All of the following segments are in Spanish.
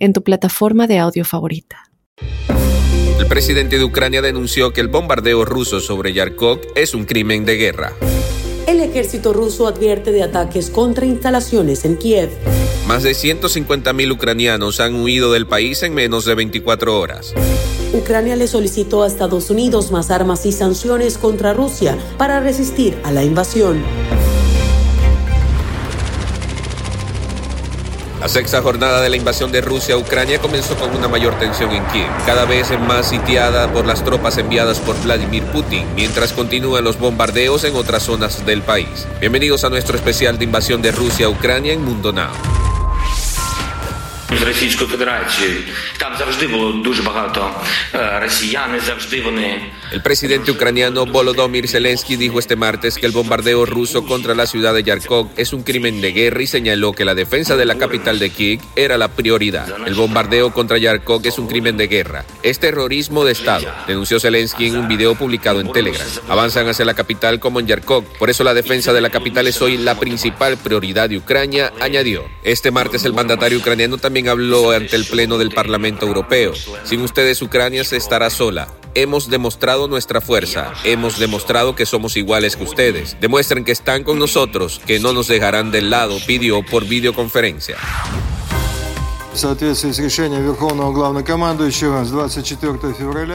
en tu plataforma de audio favorita. El presidente de Ucrania denunció que el bombardeo ruso sobre Yarkov es un crimen de guerra. El ejército ruso advierte de ataques contra instalaciones en Kiev. Más de 150.000 ucranianos han huido del país en menos de 24 horas. Ucrania le solicitó a Estados Unidos más armas y sanciones contra Rusia para resistir a la invasión. La sexta jornada de la invasión de Rusia a Ucrania comenzó con una mayor tensión en Kiev, cada vez más sitiada por las tropas enviadas por Vladimir Putin, mientras continúan los bombardeos en otras zonas del país. Bienvenidos a nuestro especial de invasión de Rusia a Ucrania en Mundo Now. El presidente ucraniano Volodymyr Zelensky dijo este martes que el bombardeo ruso contra la ciudad de Yarkov es un crimen de guerra y señaló que la defensa de la capital de Kiev era la prioridad. El bombardeo contra Yarkov es un crimen de guerra, es terrorismo de Estado, denunció Zelensky en un video publicado en Telegram. Avanzan hacia la capital como en Yarkov, por eso la defensa de la capital es hoy la principal prioridad de Ucrania, añadió. Este martes el mandatario ucraniano también habló ante el Pleno del Parlamento Europeo. Sin ustedes Ucrania se estará sola. Hemos demostrado nuestra fuerza, hemos demostrado que somos iguales que ustedes. Demuestren que están con nosotros, que no nos dejarán del lado, pidió por videoconferencia.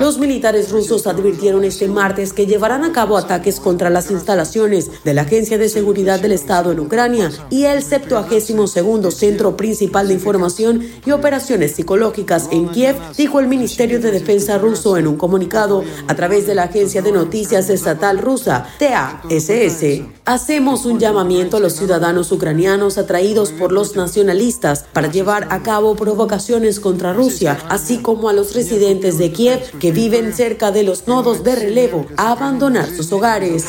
Los militares rusos advirtieron este martes que llevarán a cabo ataques contra las instalaciones de la Agencia de Seguridad del Estado en Ucrania y el 72 Centro Principal de Información y Operaciones Psicológicas en Kiev, dijo el Ministerio de Defensa ruso en un comunicado a través de la agencia de noticias estatal rusa, TASS. Hacemos un llamamiento a los ciudadanos ucranianos atraídos por los nacionalistas para llevar a cabo provocaciones contra Rusia, así como a los residentes de Kiev que viven cerca de los nodos de relevo a abandonar sus hogares.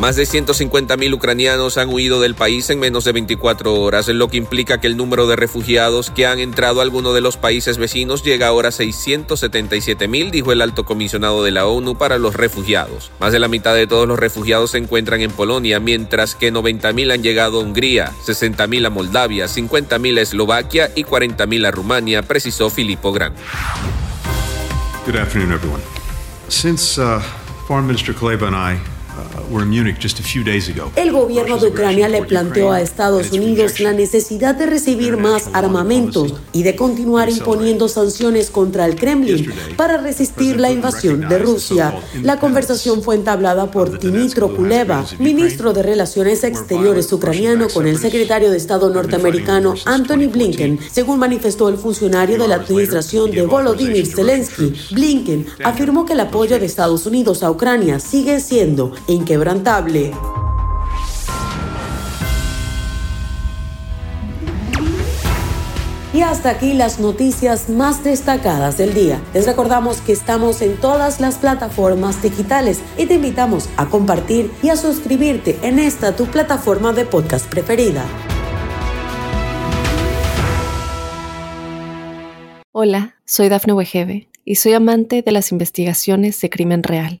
Más de 150.000 ucranianos han huido del país en menos de 24 horas, lo que implica que el número de refugiados que han entrado a alguno de los países vecinos llega ahora a 677.000, dijo el alto comisionado de la ONU para los refugiados. Más de la mitad de todos los refugiados se encuentran en Polonia, mientras que 90.000 han llegado a Hungría, 60.000 a Moldavia, 50.000 a Eslovaquia y 40.000 a Rumania, precisó Filippo Grande. Good afternoon, everyone. Since uh, Foreign Minister Kuleba and I el gobierno de Ucrania le planteó a Estados Unidos la necesidad de recibir más armamentos y de continuar imponiendo sanciones contra el Kremlin para resistir la invasión de Rusia. La conversación fue entablada por Dmitro Kuleva, ministro de Relaciones Exteriores ucraniano, con el secretario de Estado norteamericano Anthony Blinken, según manifestó el funcionario de la administración de Volodymyr Zelensky. Blinken afirmó que el apoyo de Estados Unidos a Ucrania sigue siendo inquebrantable. Y hasta aquí las noticias más destacadas del día. Les recordamos que estamos en todas las plataformas digitales y te invitamos a compartir y a suscribirte en esta tu plataforma de podcast preferida. Hola, soy Dafne Wegebe y soy amante de las investigaciones de crimen real.